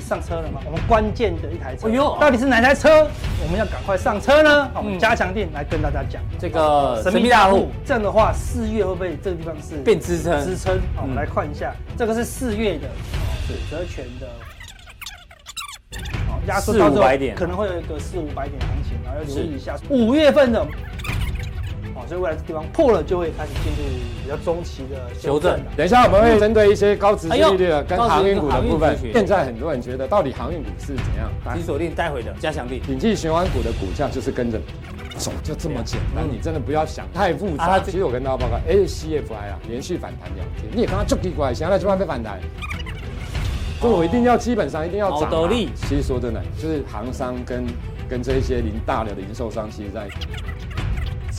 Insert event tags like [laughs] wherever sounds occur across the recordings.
你上车了吗？我们关键的一台车，哎呦到底是哪台车？我们要赶快上车呢？好，我们加强錠来跟大家讲这个神秘大户。这样的话，四月会不会这个地方是变支撑？支撑。好，我们来看一下，这个是四月的，是选择权的。好，压缩到之后可能会有一个四五百点行情，然后要留意一下五月份的。所以未来这地方破了，就会开始进入比较中期的修正。等一下我们会针对一些高值利率的跟航运股的部分。现在很多人觉得，到底航运股是怎样？请锁定待会的加强力。景气循环股的股价就是跟着走，就这么简单。你真的不要想太复杂。其实我跟大家报告，ACFI 啊，连续反弹两天，你也看它就低过来，现在就慢被反弹。所以我一定要基本上一定要涨。其实说真的，就是行商跟跟这一些零大的零售商，其实在。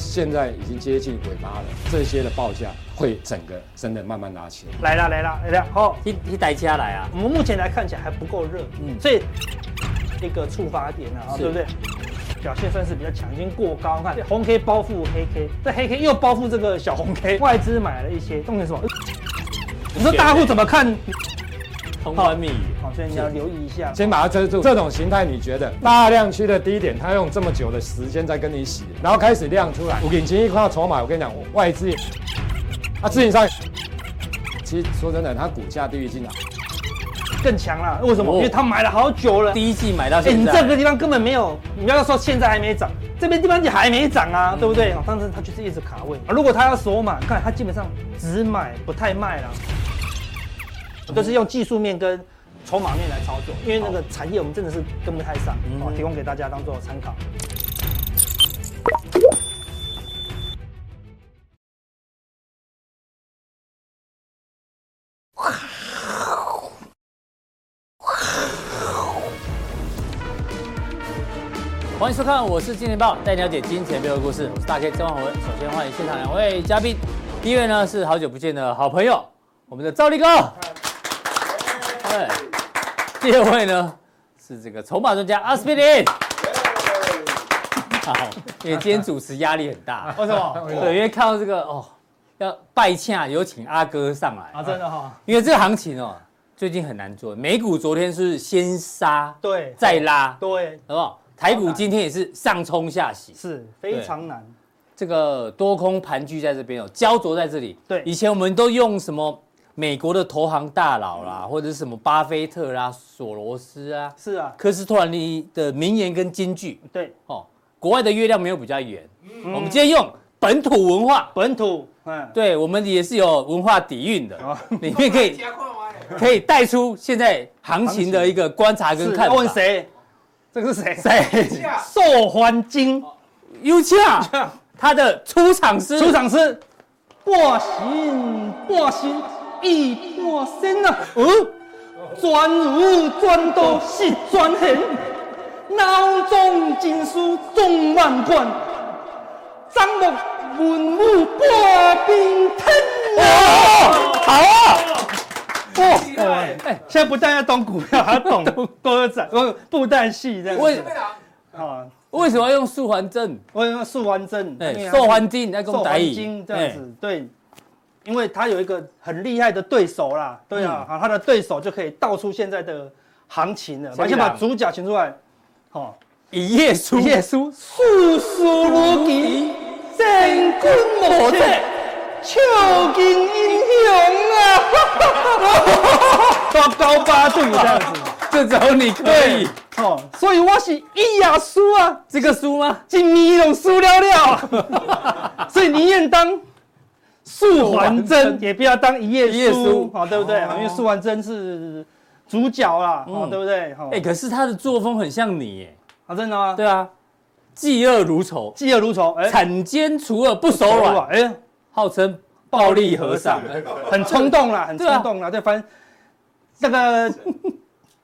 现在已经接近尾巴了，这些的报价会整个真的慢慢拉起来。来了来了来了，好，一一台车来啊！我们目前来看起来还不够热，嗯，所以一个触发点啊，对不对？表现算是比较强，已经过高。看红 K 包覆黑 K，这黑 K 又包覆这个小红 K，外资买了一些，重点是什么？你说大户怎么看？通关密语，好，所以你要留意一下。先把它遮住。这种形态，你觉得大量区的低点，它用这么久的时间在跟你洗，然后开始亮出来。我眼睛一看到筹码，我跟你讲，我外资，啊，自营商，其实说真的，它股价低于进来更强了。为什么？因为他买了好久了，第一季买到现在。你这个地方根本没有，你不要说现在还没涨，这边地方就还没涨啊，对不对？但是它就是一直卡位。如果他要锁码，看他基本上只买不太卖了。都是用技术面跟筹码面来操作，因为那个产业我们真的是跟不太上，哦，提供给大家当做参考。欢迎收看，我是金钱豹，带你了解金钱背后的故事。我是大 K 曾焕文。首先欢迎现场两位嘉宾，第一位呢是好久不见的好朋友，我们的赵立哥。对，第二位呢是这个筹码专家阿斯匹林。好，因为今天主持压力很大，为什么？对，因为看到这个哦，要拜洽，有请阿哥上来啊，真的哈。因为这个行情哦，最近很难做。美股昨天是先杀，对，再拉，对，好不好？台股今天也是上冲下洗，是非常难。这个多空盘踞在这边哦，焦灼在这里。对，以前我们都用什么？美国的投行大佬啦，或者是什么巴菲特啦、索罗斯啊，是啊，科斯托兰尼的名言跟金句，对。哦，国外的月亮没有比较圆，嗯、我们今天用本土文化，本土，嗯，对我们也是有文化底蕴的，[laughs] 里面可以 [laughs] 可以带出现在行情的一个观察跟看法。问谁？这个是谁？谁？受环境优洽，他的出场诗，出场诗，半心半心。一半身啊，哦，专有专道是专贤，脑中金书总万贯，张目文武半边天啊！好啊，哇，哎，现在不但要懂股票，还要懂 [laughs] 歌仔，不布袋戏这样。为啊，为什么要用素还真？为什么素还真？对，素还真，那个素还真这样子，对。因为他有一个很厉害的对手啦，对啊，好，他的对手就可以道出现在的行情了。我先把主角请出来，好，一页书，一页书，数数如棋，乾坤莫测，笑金英雄啊，[laughs] 八高八度这样子，这只有你可以，哦，所以我是一呀输啊，这个输吗？金米龙输了了，[laughs] 所以你愿当。素还真也不要当一页书，好对不对？因为素还真是主角啦，好对不对？哎，可是他的作风很像你耶，好真的吗？对啊，嫉恶如仇，嫉恶如仇，哎，铲奸除恶不手软，哎，号称暴力和尚，很冲动啦，很 [laughs] 冲动啦，对，反正这个。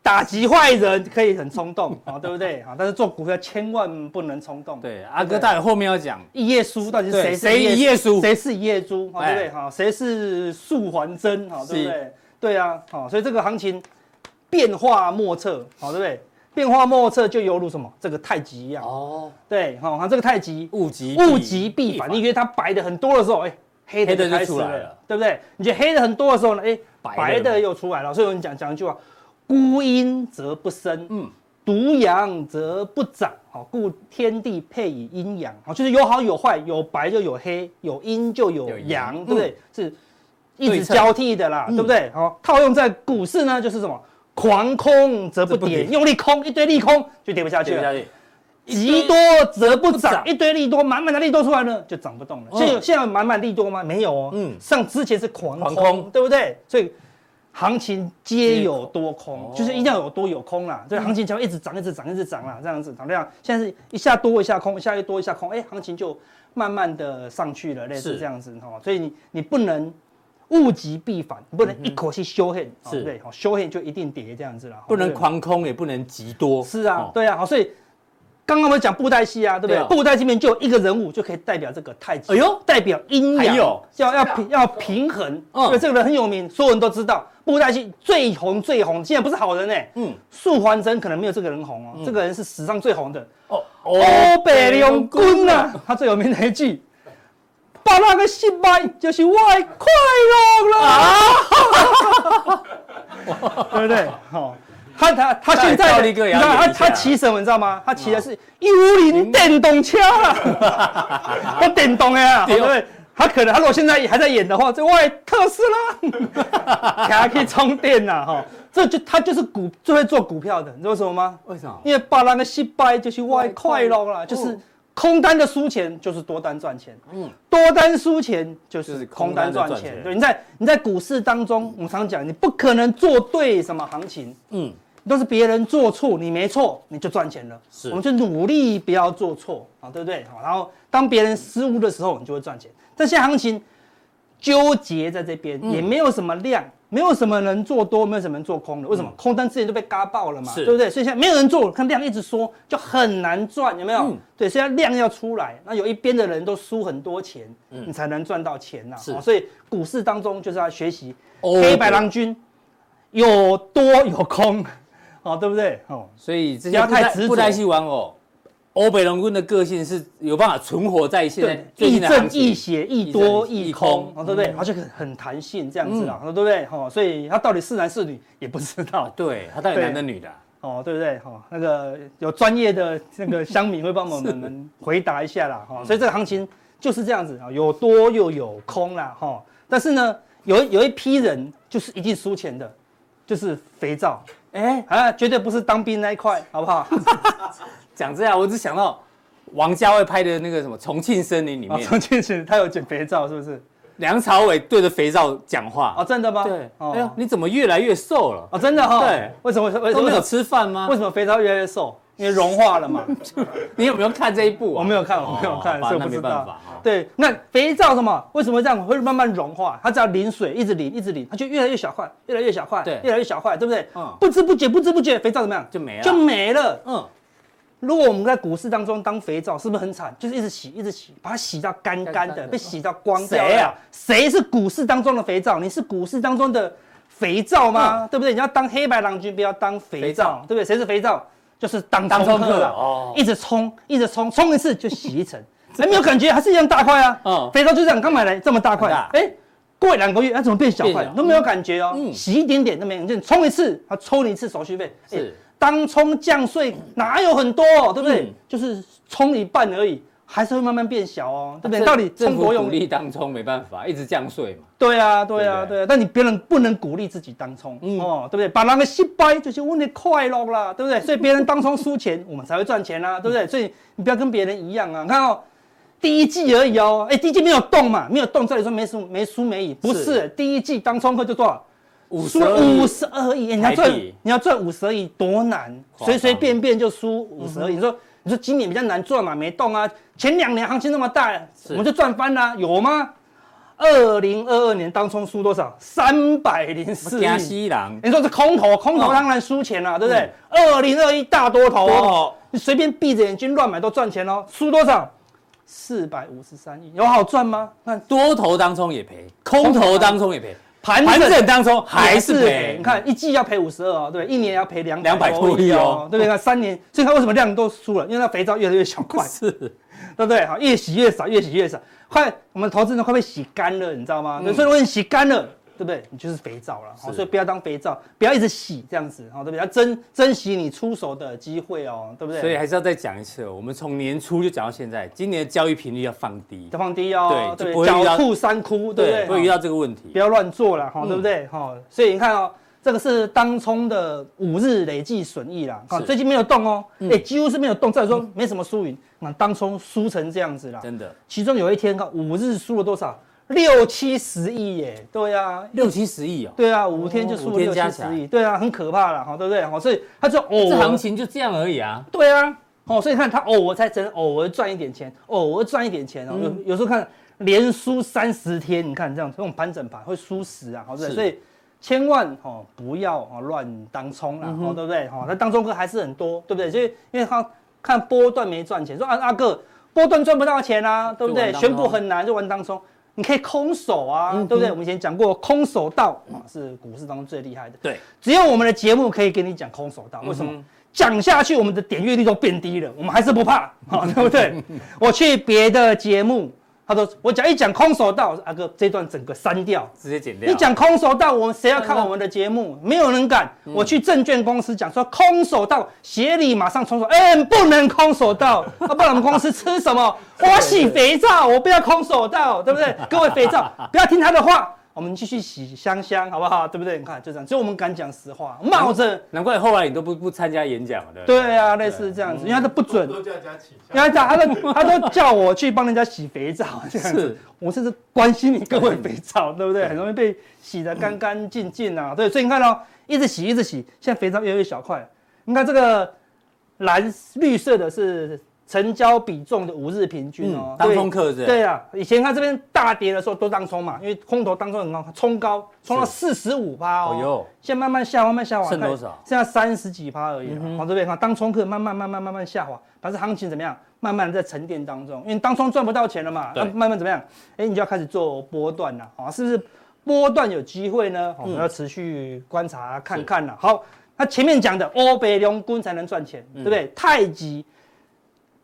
打击坏人可以很冲动啊，[laughs] 对不对？啊，但是做股票千万不能冲动。对，阿哥，待会后面要讲一页书到底是谁？谁一页书？谁是一页猪？对不对？哈，谁是素还真？哈，对不对？对啊，好，所以这个行情变化莫测，好，对不对？变化莫测就犹如什么？这个太极一样哦。对，好，它这个太极物极物极必反。你觉得它白的很多的时候，哎，黑的就出来了，对不对？你觉得黑的很多的时候呢，哎，白的又出来了。所以我们讲讲一句话。孤阴则不生，嗯，独阳则不长，好，故天地配以阴阳，好，就是有好有坏，有白就有黑，有阴就有阳，对不对？是一直交替的啦，对不对？好，套用在股市呢，就是什么？狂空则不跌，用力空一堆利空就跌不下去了。极多则不涨，一堆利多满满的利多出来呢，就涨不动了。现在现在满满利多吗？没有哦。嗯，像之前是狂空，对不对？所以行情皆有多空，就是一定要有多有空啦。所以行情才会一直涨，一直涨，一直涨啦。这样子涨量，现在是一下多一下空，一下又多一下空，哎，行情就慢慢的上去了，类似这样子哈。所以你你不能。物极必反，不能一口气修黑，是对，修黑就一定跌这样子了，不能狂空，也不能极多。是啊，对啊，好，所以刚刚我们讲布袋戏啊，对不对？布袋戏里面就有一个人物就可以代表这个太极，哎呦，代表阴阳，要要平要平衡。嗯，对这个人很有名，所有人都知道。布袋戏最红最红，现在不是好人哎，嗯，素还真可能没有这个人红哦，这个人是史上最红的哦，欧北龙君呐，他最有名的一句。把那个失败就是我的快乐了啊！[laughs] 对不对？好，他他他现在你知道他他骑什么？你知道吗？他骑的是幽灵电动车啊，都电动的啊，对不对？他可能他如果现在还在演的话，这我的特斯拉，还可以充电呐哈！这就他就是股最会做股票的，你知道为什么吗？为什么？因为把那个失败就是我的快乐了，就是。空单的输钱就是多单赚钱，嗯，多单输钱就是空单赚钱。对，你在你在股市当中，我们常讲，你不可能做对什么行情，嗯，都是别人做错，你没错，你就赚钱了。是，我们就努力不要做错啊，对不对？好，然后当别人失误的时候，你就会赚钱。但现在行情纠结在这边，也没有什么量。没有什么人做多，没有什么人做空的，为什么？空单之前都被嘎爆了嘛，对不对？所以现在没有人做，看量一直缩，就很难赚，有没有？对，现在量要出来，那有一边的人都输很多钱，你才能赚到钱呐。所以股市当中就是要学习黑白郎君，有多有空，哦，对不对？哦，所以这些不太不太去玩哦。欧北龙棍的个性是有办法存活在现在亦正亦邪，亦多亦空，对不对？而且很很弹性这样子啊，对不对？哦，所以他到底是男是女也不知道。[laughs] 对，他到底男的女的？[laughs] 哦，对不对？哈，那个有专业的那个乡民会帮我们回答一下啦。哈，所以这个行情就是这样子啊，有多又有空啦。哈，但是呢，有有一批人就是一定输钱的，就是肥皂。哎，啊，绝对不是当兵那一块，好不好？[laughs] 讲这样，我只想到王家卫拍的那个什么《重庆森林》里面，重庆森林他有捡肥皂，是不是？梁朝伟对着肥皂讲话哦，真的吗？对，哎呦，你怎么越来越瘦了？哦，真的哈？对，为什么？为什么没有吃饭吗？为什么肥皂越来越瘦？因为融化了嘛。[laughs] 你有没有看这一部？我没有看，我没有看，所以不知道。对，那肥皂什么？为什么这样会慢慢融化？它只要淋水，一直淋，一直淋，它就越来越小块，越来越小块，对，越来越小块，对不对？嗯。不知不觉，不知不觉，肥皂怎么样？就没了，就没了。嗯。如果我们在股市当中当肥皂，是不是很惨？就是一直洗，一直洗，把它洗到干干的，被洗到光掉。谁啊？谁是股市当中的肥皂？你是股市当中的肥皂吗？对不对？你要当黑白郎君，不要当肥皂，对不对？谁是肥皂？就是当冲客哦，一直冲，一直冲，冲一次就洗一层，哎，没有感觉，还是一样大块啊。嗯，肥皂就这样，刚买来这么大块，哎，过两个月，它怎么变小块？都没有感觉哦。嗯，洗一点点都没有，就冲一次，它抽你一次手续费。是。当冲降税哪有很多，对不对？嗯、就是冲一半而已，还是会慢慢变小哦，对不对？到底政府鼓励当冲没办法，一直降税嘛。对啊，对啊，对啊。但你别人不能鼓励自己当冲，嗯、哦，对不对？把那个失败就是问的快乐啦，对不对？所以别人当冲输钱，我们才会赚钱啊，对不对？所以你不要跟别人一样啊。你看哦，第一季而已哦，哎，第一季没有动嘛，没有动，这里说没输没输没赢，不是，是第一季当冲客就多少？输五十二亿，你要赚你要赚五十二亿多难，随随便便就输五十二亿。你说你说今年比较难赚嘛？没动啊，前两年行情那么大，我们就赚翻了，有吗？二零二二年当冲输多少？三百零四亿。你说是空头，空头当然输钱了，对不对？二零二一大多头，你随便闭着眼睛乱买都赚钱哦。输多少？四百五十三亿，有好赚吗？那多头当中也赔，空头当中也赔。盘整当中还是赔，你看一季要赔五十二哦，对，一年要赔两两百多亿哦，对不对？那三年，所以它为什么量都输了？因为它肥皂越来越小块，[laughs] 是，对不对？好越洗越少，越洗越少，快，我们投资人快被洗干了，你知道吗？所以如果你洗干了，对不对？你就是肥皂了，好，所以不要当肥皂，不要一直洗这样子，好，对不对？要珍珍惜你出手的机会哦，对不对？所以还是要再讲一次，我们从年初就讲到现在，今年的交易频率要放低，要放低哦，对，不兔三窟，对不对？不会遇到这个问题，不要乱做了，哈，对不对？哈，所以你看哦。这个是当冲的五日累计损益啦，啊，最近没有动哦，哎，几乎是没有动，再说没什么输赢，那当冲输成这样子啦，真的。其中有一天，看五日输了多少？六七十亿耶，对啊，六七十亿哦，对啊，五天就输了六七十亿，对啊，很可怕了，哈，对不对？好，所以他就偶这行情就这样而已啊，对啊，哦，所以看他偶尔才只能偶尔赚一点钱，偶尔赚一点钱哦，有有时候看连输三十天，你看这样这种盘整盘会输死啊，好，对，所以。千万哦不要哦乱当冲啦哦，对不对？哈，那当中哥还是很多，对不对？所以因为他看波段没赚钱，说啊阿哥波段赚不到钱啊，对不对？选股很难就玩当冲，你可以空手啊，对不对？我们以前讲过空手道啊是股市当中最厉害的，对，只有我们的节目可以给你讲空手道，为什么？讲下去我们的点阅率都变低了，我们还是不怕，对不对？[laughs] 我去别的节目。他说：“我讲一讲空手道，阿哥这段整个删掉，直接剪掉。你讲空手道，我们谁要看我们的节目？没有人敢。我去证券公司讲说空手道，协理马上冲手，哎，不能空手道，啊，不然我们公司吃什么？我洗肥皂，我不要空手道，对不对？各位肥皂，不要听他的话。”我们继续洗香香，好不好？对不对？你看，就这样，只有我们敢讲实话，冒着。难怪后来你都不不参加演讲了，对对啊，类似这样子，因为他都不准。都叫人家洗。因为他都他都叫我去帮人家洗肥皂，[laughs] 这样子。我甚至关心你各位肥皂，对不对？很容易被洗得干干净净啊。对，所以你看哦，一直洗一直洗，现在肥皂越来越小块。你看这个蓝绿色的是。成交比重的五日平均哦，当冲客是？对啊，以前它这边大跌的时候都当冲嘛，因为空头当冲很高，冲高冲到四十五趴哦，现在慢慢下滑，慢慢下滑，剩多少？现在三十几趴而已。好，这边看当冲客慢慢慢慢慢慢下滑，但是行情怎么样？慢慢在沉淀当中，因为当冲赚不到钱了嘛，那慢慢怎么样？哎，你就要开始做波段了，啊，是不是波段有机会呢？我们要持续观察看看了。好，那前面讲的欧北龙棍才能赚钱，对不对？太极。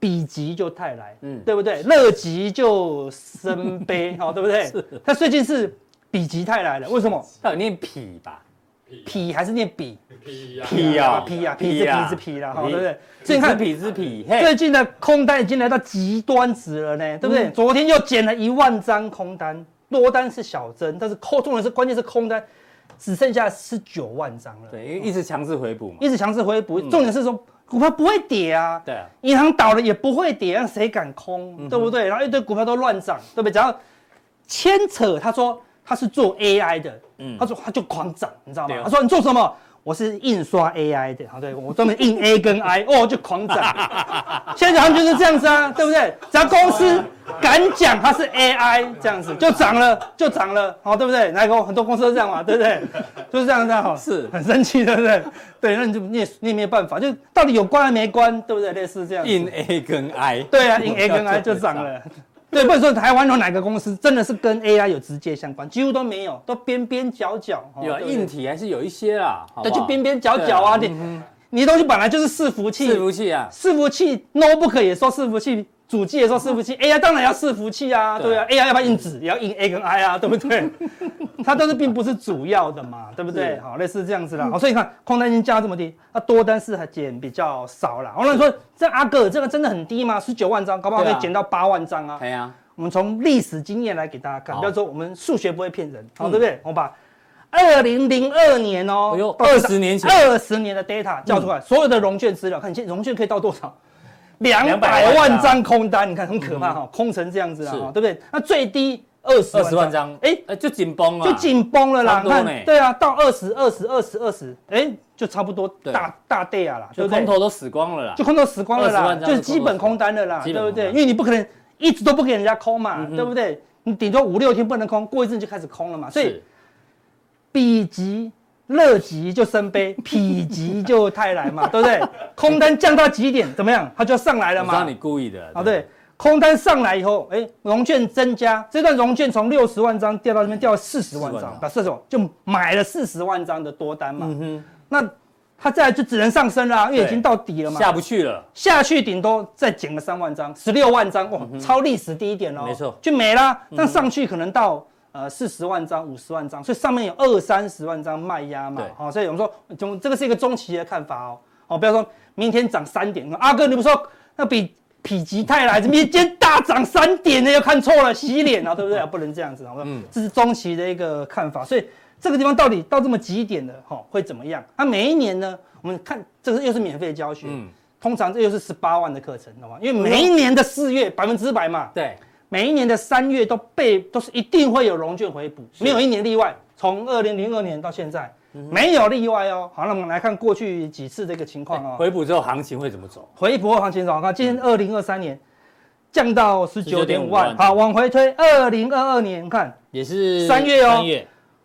比极就泰来，嗯，对不对？乐极就生悲，好，[laughs] 对不对？是。他最近是比极泰来了，为什么？他有念匹吧？匹还是念比？匹呀，匹呀，匹呀，匹是匹是匹了，好，对不对？所以你看匹是匹，最近的空单已经来到极端值了呢，对不对？昨天又减了一万张空单，多单是小增，但是空重点是关键是空单只剩下十九万张了。对，因为一直强势回补嘛，一直强势回补，重点是说。股票不会跌啊，对啊，银行倒了也不会跌，让谁敢空，嗯、对不对？然后一堆股票都乱涨，对不对？只要牵扯，他说他是做 AI 的，嗯，他说他就狂涨，你知道吗？哦、他说你做什么？我是印刷 AI 的，好，对，我专门印 A 跟 I，哦，就狂涨。[laughs] 现在好像就是这样子啊，对不对？只要公司敢讲它是 AI，这样子就涨了，就涨了，好，对不对？哪个很多公司都这样嘛，对不对？[laughs] 就是这样这样，好，是很生气，对不对？对，那你就你也你也没有办法，就到底有关还没关，对不对？类似这样。印 A 跟 I，对啊，印 A 跟 I [laughs] 就涨了。对，不能说台湾有哪个公司真的是跟 AI 有直接相关，几乎都没有，都边边角角。有硬体还是有一些啦，对，就边边角角啊，你你东西本来就是伺服器，伺服器啊，伺服器 notebook 也说伺服器。主机也说伺服器，AI 当然要伺服器啊，对啊，AI 要不要印纸也要印 A 跟 I 啊，[laughs] 对不对？[laughs] 它都是并不是主要的嘛，对不对？好，类似这样子啦。好，所以你看空单已经降到这么低，那多单是还减比较少啦。我跟你说，这阿哥这个真的很低吗？十九万张，搞不好可以减到八万张啊。对啊。我们从历史经验来给大家看，比如说我们数学不会骗人，好，对不对？我把二零零二年哦，二十年前二十年的 data 叫出来，所有的融券资料，看你现在融券可以到多少？两百万张空单，你看很可怕哈，空成这样子啊，对不对？那最低二十二十万张，哎，就紧绷了，就紧绷了啦。你看，对啊，到二十二十二十二十，哎，就差不多大大 day 啊啦，就空头都死光了啦，就空头死光了啦，就是基本空单了啦，对不对？因为你不可能一直都不给人家空嘛，对不对？你顶多五六天不能空，过一阵就开始空了嘛，所以比极。乐极就生悲，否极就泰来嘛，[laughs] 对不对？空单降到极点，怎么样？它就上来了嘛。我知道你故意的。啊，对，空单上来以后，哎，融券增加，这段融券从六十万张掉到这边掉了四十万张，把射手就买了四十万张的多单嘛。嗯哼。那它再来就只能上升了，因为已经到底了嘛。下不去了。下去顶多再减个三万张，十六万张，哇，超历史低点哦。没错。就没了。那上去可能到。呃四十万张、五十万张，所以上面有二三十万张卖压嘛，好，所以我们说中这个是一个中期的看法哦，哦，不要说明天涨三点，阿哥你不说那比否极泰来，明天大涨三点呢？又看错了，洗脸啊，对不对？不能这样子，好吧？嗯，这是中期的一个看法，所以这个地方到底到这么极点的哈，会怎么样？那每一年呢，我们看这个又是免费的教学，嗯。通常这又是十八万的课程，懂吗？因为每一年的四月百分之百嘛，对，每一年的三月都被都是一定会有融券回补，没有一年例外。从二零零二年到现在，没有例外哦。好，那我们来看过去几次这个情况哦。回补之后行情会怎么走？回补后行情走，看今天二零二三年降到十九点五万，好，往回推二零二二年，看也是三月哦，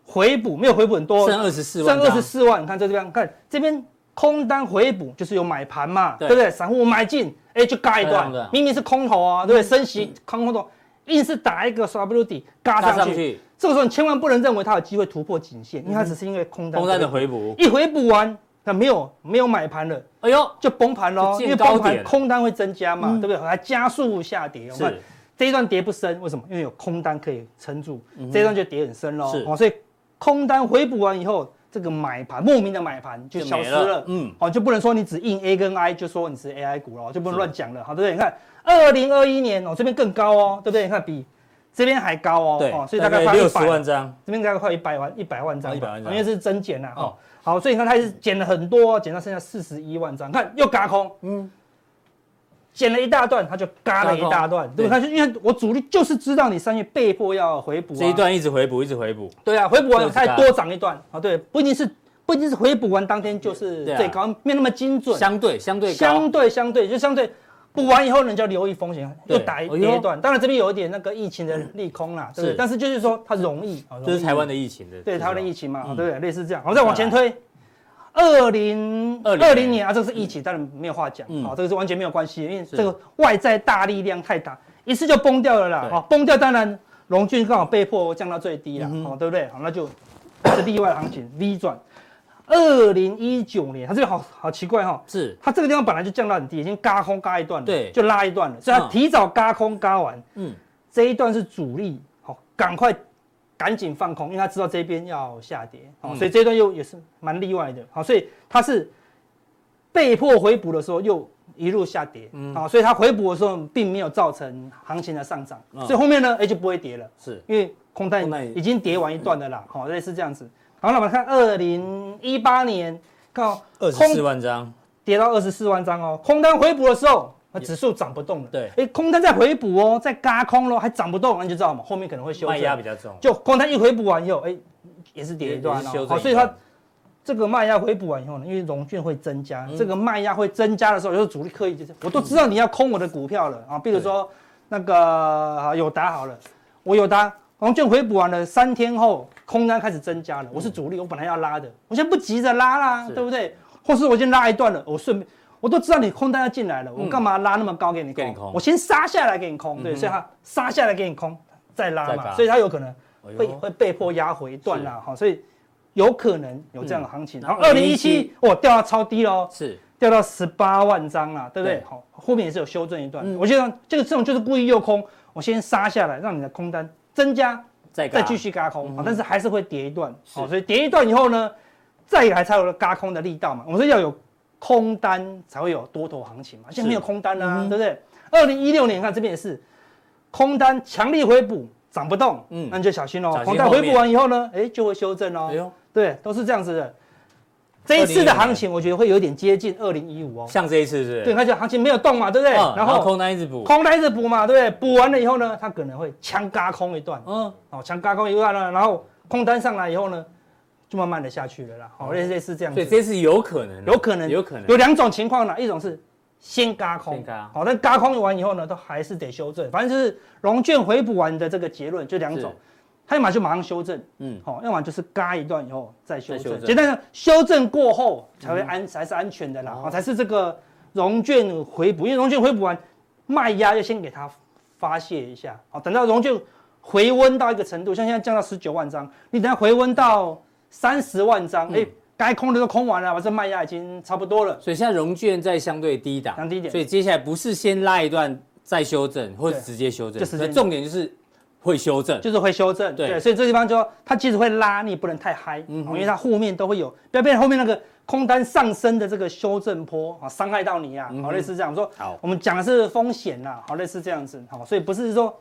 回补没有回补很多，剩二十四万，剩二十四万，你看这边，看这边。空单回补就是有买盘嘛，对，对不对？散户买进，哎，就嘎一段，明明是空头啊，对不对？升息空空头，硬是打一个刷不溜底，嘎上去。上去这个时候你千万不能认为它有机会突破颈线，嗯、因为它只是因为空单。空单的回补，一回补完，它没有没有买盘了，哎呦，就崩盘喽。因为崩盘空单会增加嘛，嗯、对不对？还加速下跌。是。这一段跌不深，为什么？因为有空单可以撑住，嗯、这一段就跌很深喽。是。哦，所以空单回补完以后。这个买盘莫名的买盘就消失了，了嗯，好，就不能说你只印 A 跟 I 就说你是 AI 股了，就不能乱讲了，好，对不对？你看二零二一年哦，这边更高哦，对不对？你看比这边还高哦，对，所以大概快六十万张，这边大概快一百万一百万张，一百万张，因为是增减了哦，好，所以你看它是减了很多，减到剩下四十一万张，看又嘎空，嗯。减了一大段，它就嘎了一大段，对不对？他就因为我主力就是知道你三月被迫要回补，这一段一直回补，一直回补。对啊，回补完再多涨一段。啊，对，不一定是不一定是回补完当天就是最高，没那么精准。相对相对相对相对就相对补完以后，你就留意风险，又打一跌一段。当然这边有一点那个疫情的利空啦，对不对？但是就是说它容易，就是台湾的疫情的，对台湾的疫情嘛，对不对？类似这样，我们再往前推。二零二零年啊，这个是疫情，当然没有话讲，好，这个是完全没有关系，因为这个外在大力量太大，一次就崩掉了啦，好，崩掉当然龙俊刚好被迫降到最低了，好，对不对？好，那就是例外行情 V 转。二零一九年，它这个好好奇怪哈，是。它这个地方本来就降到很低，已经嘎空嘎一段了，对，就拉一段了，所以它提早嘎空嘎完，嗯，这一段是主力，好，赶快。赶紧放空，因为他知道这边要下跌，好，所以这一段又也是蛮例外的，好，所以他是被迫回补的时候又一路下跌，嗯，好，所以他回补的时候并没有造成行情的上涨，所以后面呢，哎就不会跌了，是。因为空单已经跌完一段的啦，好，类似这样子，好，那我们看二零一八年，看二十四万张。跌到二十四万张哦，空单回补的时候。那指数涨不动了，对，哎，空单在回补哦，在嘎空咯，还涨不动，那你就知道嘛，后面可能会修正。卖压比较重，就空单一回补完以后，哎，也是跌一段哦。好，所以它这个卖压回补完以后呢，因为融券会增加，这个卖压会增加的时候，有时候主力刻意就是，我都知道你要空我的股票了啊，比如说那个友达好了，我友达融券回补完了三天后，空单开始增加了，我是主力，我本来要拉的，我现在不急着拉啦，对不对？或是我先拉一段了，我顺便。我都知道你空单要进来了，我干嘛拉那么高给你空？我先杀下来给你空，对，所以它杀下来给你空，再拉嘛，所以它有可能会会被迫压回断了哈，所以有可能有这样的行情。然后二零一七哇掉到超低喽，是掉到十八万张了，对不对？好，后面也是有修正一段。我觉得这个这种就是故意诱空，我先杀下来，让你的空单增加，再再继续轧空，但是还是会跌一段，好，所以跌一段以后呢，再来才有了轧空的力道嘛。我们说要有。空单才会有多头行情嘛，现在没有空单啊，对不对？二零一六年看这边也是，空单强力回补涨不动，嗯，那你就小心喽。空单回补完以后呢，哎，就会修正哦。哎，对，都是这样子的。这一次的行情，我觉得会有点接近二零一五哦。像这一次是？对，它就行情没有动嘛，对不对？然后空单一直补，空单一直补嘛，对不对？补完了以后呢，它可能会强嘎空一段，嗯，好，强嘎空一段了，然后空单上来以后呢？就慢慢的下去了啦，好，类似类似这样子，对，这是有可能，有可能，有可能，有两种情况呢，一种是先嘎空，好，但嘎空完以后呢，都还是得修正，反正就是融券回补完的这个结论就两种，它要么就马上修正，嗯，好，要么就是嘎一段以后再修正，简单的修正过后才会安才是安全的啦，好，才是这个融券回补，因为融券回补完卖压要先给它发泄一下，好，等到融券回温到一个程度，像现在降到十九万张，你等下回温到。三十万张，哎、嗯，该空的都空完了，把这卖压已经差不多了。所以现在融券在相对低档，低点。所以接下来不是先拉一段再修正，或者直接修正。就是重点就是会修正，就是会修正。对，所以这地方就它即使会拉，你也不能太嗨，嗯，因为它后面都会有，不要变成后面那个空单上升的这个修正波啊，伤害到你啊。好，类似这样说。好，我们讲的是风险呐，好，类似这样子。好，所以不是说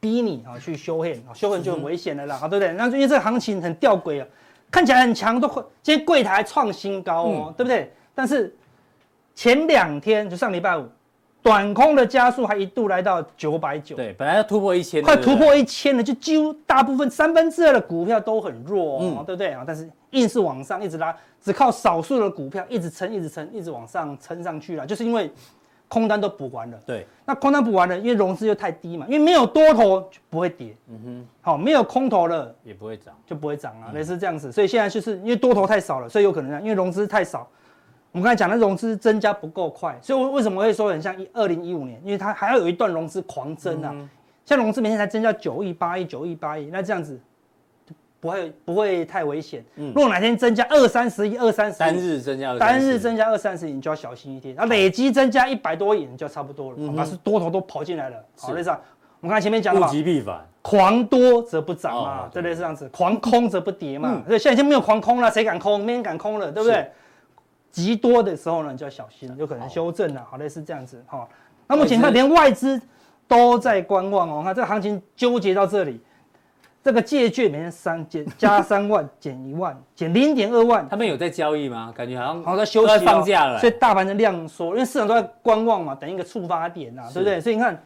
逼你啊去修黑，修黑就很危险的啦，好，对不对？那因为这个行情很吊诡啊，看起来很强，都今天柜台创新高哦，对不对？但是前两天就上礼拜五。短空的加速还一度来到九百九，对，本来要突破一千，快突破一千了，就几乎大部分三分之二的股票都很弱，嗯，对不对啊？但是硬是往上一直拉，只靠少数的股票一直撑，一直撑，一直往上撑上去了，就是因为空单都补完了。对，那空单补完了，因为融资又太低嘛，因为没有多头就不会跌，嗯哼，好，没有空头了也不会涨，就不会涨啊，类似这样子。所以现在就是因为多头太少了，所以有可能这样，因为融资太少。我们刚才讲的融资增加不够快，所以我为什么会说很像一二零一五年？因为它还要有一段融资狂增啊，像融资每天才增加九亿八亿九亿八亿，那这样子不会不会太危险。如果哪天增加二三十亿二三十亿，单日增加单日增加二三十亿，你就要小心一点。然后累积增加一百多亿，你就差不多了。那是多头都跑进来了。好，类似我们刚才前面讲的嘛，物极必反，狂多则不涨嘛，对不对？是这样子，狂空则不跌嘛。所以现在已经没有狂空了，谁敢空？没人敢空了，对不对？极多的时候呢，就要小心，有可能修正了。好，类似这样子哈。那目前看，连外资都在观望哦。看这个行情纠结到这里，这个借券每天三减 [laughs] 加三万，减一万，减零点二万。他们有在交易吗？感觉好像好在休息、放假了。所以大盘的量缩，因为市场都在观望嘛，等一个触发点呐，对不对？所以你看，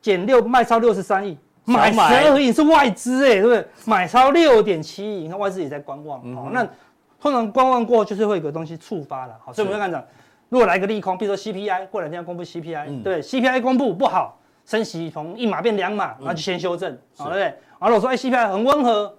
减六卖超六十三亿，买十二亿是外资哎，对不对？买超六点七亿，你看外资也在观望。哦，那。通常观望过就是会有个东西触发了，好，所以我们要看讲，如果来个利空，比如说 CPI，过两天要公布 CPI，、嗯、对，CPI 公布不好，升息从一码变两码，那就先修正，好，对不对？然后我说哎，CPI 很温和，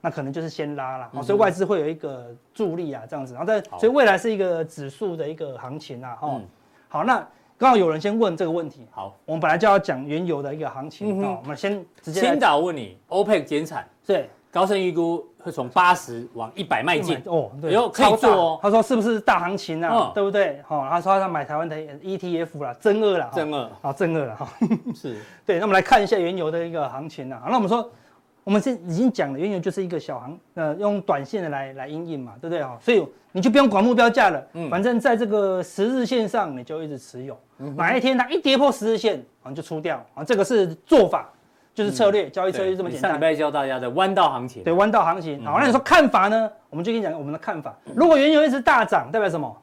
那可能就是先拉了，好，所以外资会有一个助力啊，这样子，然后在，所以未来是一个指数的一个行情啊，哈，好，那刚好有人先问这个问题，好，我们本来就要讲原油的一个行情，好，我们先直接。青岛问你，OPEC 减产，对。高盛预估会从八十往一百迈进哦，对，可以做哦。他说是不是大行情啊？对不对？好，他说他买台湾的 ETF 啦，正二啦，正二，好，正二了哈。[laughs] 是对，那我们来看一下原油的一个行情啊。那我们说，我们现已经讲了，原油就是一个小行，呃，用短线的来来应应嘛，对不对？哈，所以你就不用管目标价了，反正在这个十日线上你就一直持有，哪一天它一跌破十日线，啊，就出掉啊，这个是做法。就是策略，交易策略这么简单。上礼拜教大家的弯道行情。对，弯道行情。好，那你说看法呢？我们就跟你讲我们的看法。如果原油一直大涨，代表什么？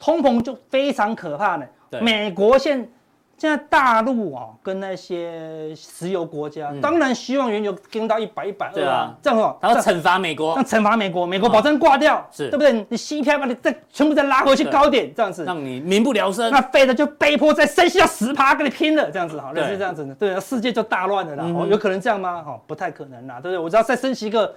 通膨就非常可怕呢。美国现现在大陆啊，跟那些石油国家，当然希望原油跟到一百、一百二啊，这样哦，然后惩罚美国，那惩罚美国，美国保证挂掉，是对不对？你 CPI 把你再全部再拉回去高点，这样子，让你民不聊生。那 Fed 就被迫再升息到十趴，跟你拼了，这样子哈，类似这样子的，对，世界就大乱了啦。哦，有可能这样吗？哈，不太可能啦，对不对？我只要再升息一个。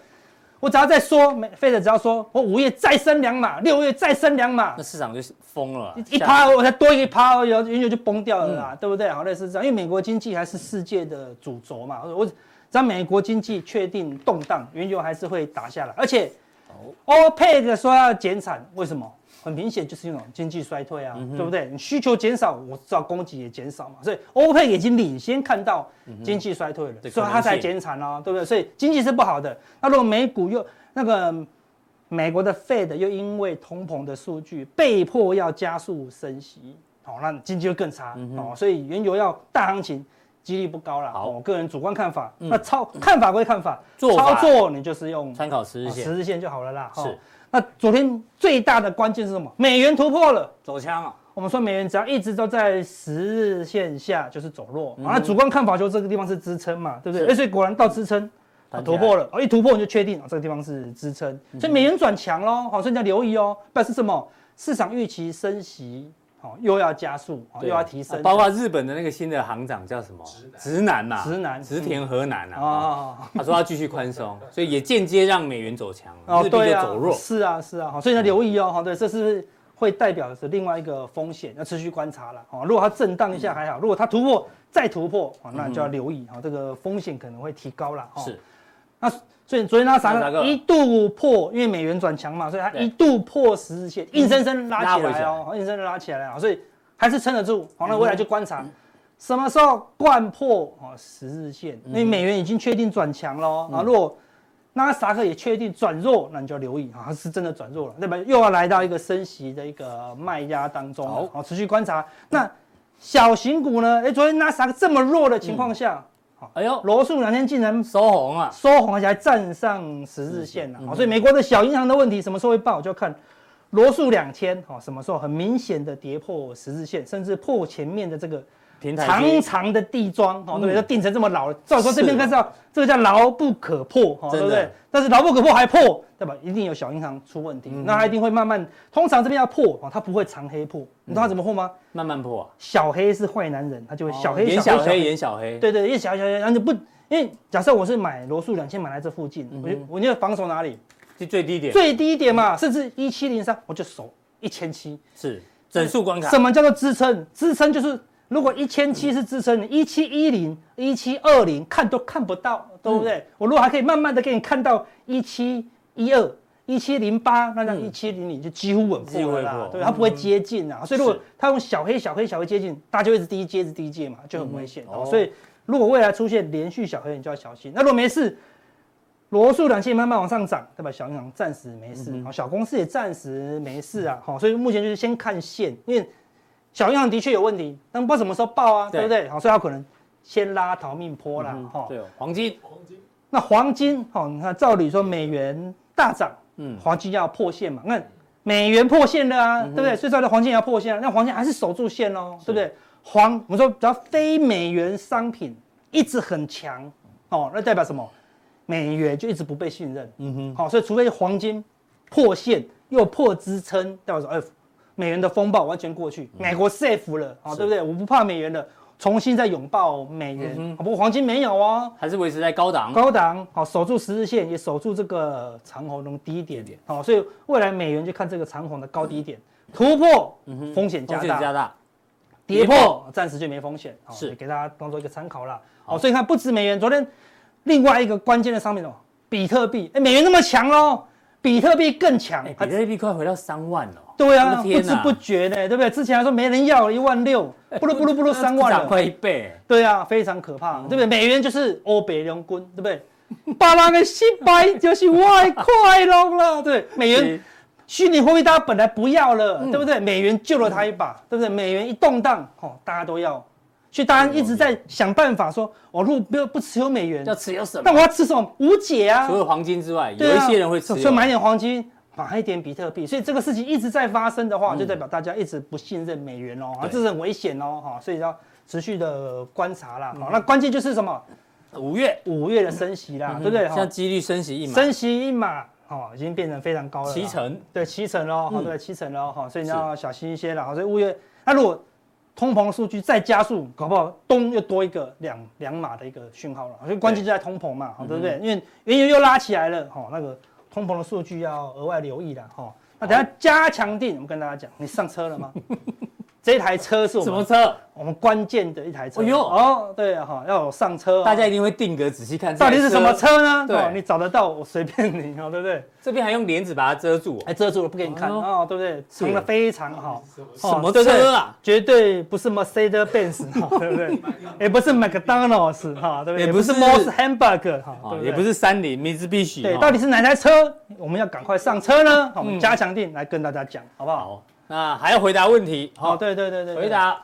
我只要再说，没费的，只要说我五月再升两码，六月再升两码，那市场就疯了。一趴我才多一个趴，原油就崩掉了啦，嗯、对不对？好，类似这样，因为美国经济还是世界的主轴嘛。我只要美国经济确定动荡，原油还是会打下来。而且欧佩克说要减产，为什么？很明显就是一种经济衰退啊，嗯、对不对？你需求减少，我知道供给也减少嘛，所以欧佩已经领先看到经济衰退了，嗯、所以它才减产啊，对不对？所以经济是不好的。那如果美股又那个美国的 Fed 又因为通膨的数据被迫要加速升息，好，那经济就更差，嗯、哦。所以原油要大行情几率不高了。好，我个人主观看法，嗯、那操看法归看法，法操作你就是用参考十日线，十日线就好了啦。是。哦那昨天最大的关键是什么？美元突破了，走强啊！我们说美元只要一直都在十日线下，就是走弱。啊，主观看法就这个地方是支撑嘛，对不对？是所以果然到支撑，突破了。哦，一突破你就确定啊，这个地方是支撑。所以美元转强喽，好，所以你要留意哦。表示什么？市场预期升息。又要加速，又要提升，包括日本的那个新的行长叫什么？直男嘛，直男，直田河南啊。哦他说要继续宽松，所以也间接让美元走强，日币就走弱。是啊，是啊，所以呢留意哦，对，这是会代表的是另外一个风险，要持续观察了。哦如果它震荡一下还好，如果它突破再突破，那就要留意，这个风险可能会提高了。是，那。所以昨天它啥呢？一度破，因为美元转强嘛，所以它一度破十日线，硬生生拉起来哦，硬生生拉起来啊，所以还是撑得住。好，那未来就观察，什么时候贯破哦十日线？因为美元已经确定转强了啊。如果纳斯达克也确定转弱，那你就要留意啊，它是真的转弱了，对吧？又要来到一个升息的一个卖压当中，好，持续观察。那小型股呢？哎，昨天纳斯达克这么弱的情况下，哎呦，罗素两天竟然收红啊，收红而且还站上十日线了，所以美国的小银行的问题什么时候会爆？就要看罗素两千，哈，什么时候很明显的跌破十日线，甚至破前面的这个。长长的地桩，哦，对不对？都定成这么老了，照说这边看到这个叫牢不可破，哈，对不对？但是牢不可破还破，对吧？一定有小银行出问题，那它一定会慢慢，通常这边要破，哦，它不会长黑破，你知道它怎么破吗？慢慢破。小黑是坏男人，他就会小黑演小黑演小黑，对对，演小小黑，然后就不，因为假设我是买罗素两千买来这附近，我就我就防守哪里？就最低点，最低点嘛，甚至一七零三，我就守一千七，是整数关卡。什么叫做支撑？支撑就是。如果一千七是支撑，一七一零、一七二零看都看不到，对不对？嗯、我如果还可以慢慢的给你看到一七一二、一七零八，那让一七零零就几乎稳固了啦，对，它不会接近啊。嗯、所以如果它用小黑、小黑、小黑接近，大家就一直低接、一直低接嘛，就很危险。嗯、所以如果未来出现连续小黑，你就要小心。那如果没事，罗素两千慢慢往上涨，对吧？小银行暂时没事，小公司也暂时没事啊。好，所以目前就是先看线，因为。小银行的确有问题，但不知道什么时候爆啊，对不对？好，所以它可能先拉逃命坡啦。哈，对，黄金，黄金，那黄金，哦，你看，照理说美元大涨，嗯，黄金要破线嘛？那美元破线了啊，对不对？所以说的黄金也要破线，那黄金还是守住线哦，对不对？黄，我们说只要非美元商品一直很强，哦，那代表什么？美元就一直不被信任，嗯哼，好，所以除非黄金破线又破支撑，代表说，哎。美元的风暴完全过去，美国 safe 了啊，对不对？我不怕美元了，重新再拥抱美元。不过黄金没有哦，还是维持在高档。高档好，守住十日线，也守住这个长红的低点点。好，所以未来美元就看这个长红的高低点突破，风险加大。加大，跌破暂时就没风险。是给大家当做一个参考了。好，所以看不止美元，昨天另外一个关键的商品哦，比特币。哎，美元那么强哦，比特币更强。比特币快回到三万了。对啊，不知不觉呢，对不对？之前还说没人要，一万六，不噜不噜不噜三万了，涨快一倍。对啊，非常可怕，对不对？美元就是欧北龙棍，对不对？巴拉的失败就是外快乐了，对，美元虚拟货币大家本来不要了，对不对？美元救了他一把，对不对？美元一动荡，哦，大家都要，所以大家一直在想办法说，我如果不不持有美元，要持有什么？但我要持什么？无解啊！除了黄金之外，有一些人会持有，所以买点黄金。买一点比特币，所以这个事情一直在发生的话，就代表大家一直不信任美元哦，啊，这是很危险哦，哈，所以要持续的观察啦。好，那关键就是什么？五月五月的升息啦，对不对？像几率升息一码，升息一码，哦，已经变成非常高了，七成，对，七成喽，好，对，七成喽，哈，所以你要小心一些了。好，所以五月，那如果通膨数据再加速，搞不好咚又多一个两两码的一个讯号了。所以关键就在通膨嘛，好，对不对？因为原油又拉起来了，哈，那个。通膨的数据要额外留意了哈。那等下加强定，我们跟大家讲，你上车了吗？[laughs] 这台车是我们什么车？我们关键的一台车。哎呦哦，对哈，要有上车，大家一定会定格仔细看，到底是什么车呢？对，你找得到，我随便你哦，对不对？这边还用帘子把它遮住，还遮住了，不给你看哦，对不对？藏的非常好。什么车啊？绝对不是 Mercedes Benz 哈，对不对？也不是 McDonald's 哈，对不对？也不是 Moss Hamburger 哈，也不是三菱、Mitsubishi。对，到底是哪台车？我们要赶快上车呢？好，我们加强定来跟大家讲，好不好？那还要回答问题？好，对对对对，回答。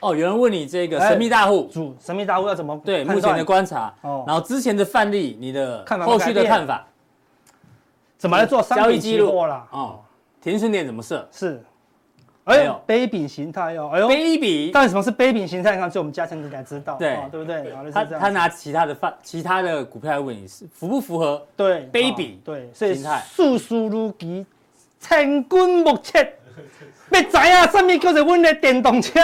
哦，有人问你这个神秘大户，主神秘大户要怎么对目前的观察？哦，然后之前的范例，你的后续的看法？怎么来做交易记录啦？哦，停损点怎么设？是，哎呦，杯柄形态哟，哎呦，杯柄，到底什么是杯柄形态？看，就我们加强錠才知道，对，对不对？他他拿其他的范，其他的股票来问你是符不符合？对，杯柄，对，所以速速如急，千军莫测。要知影什么叫做阮的电动车？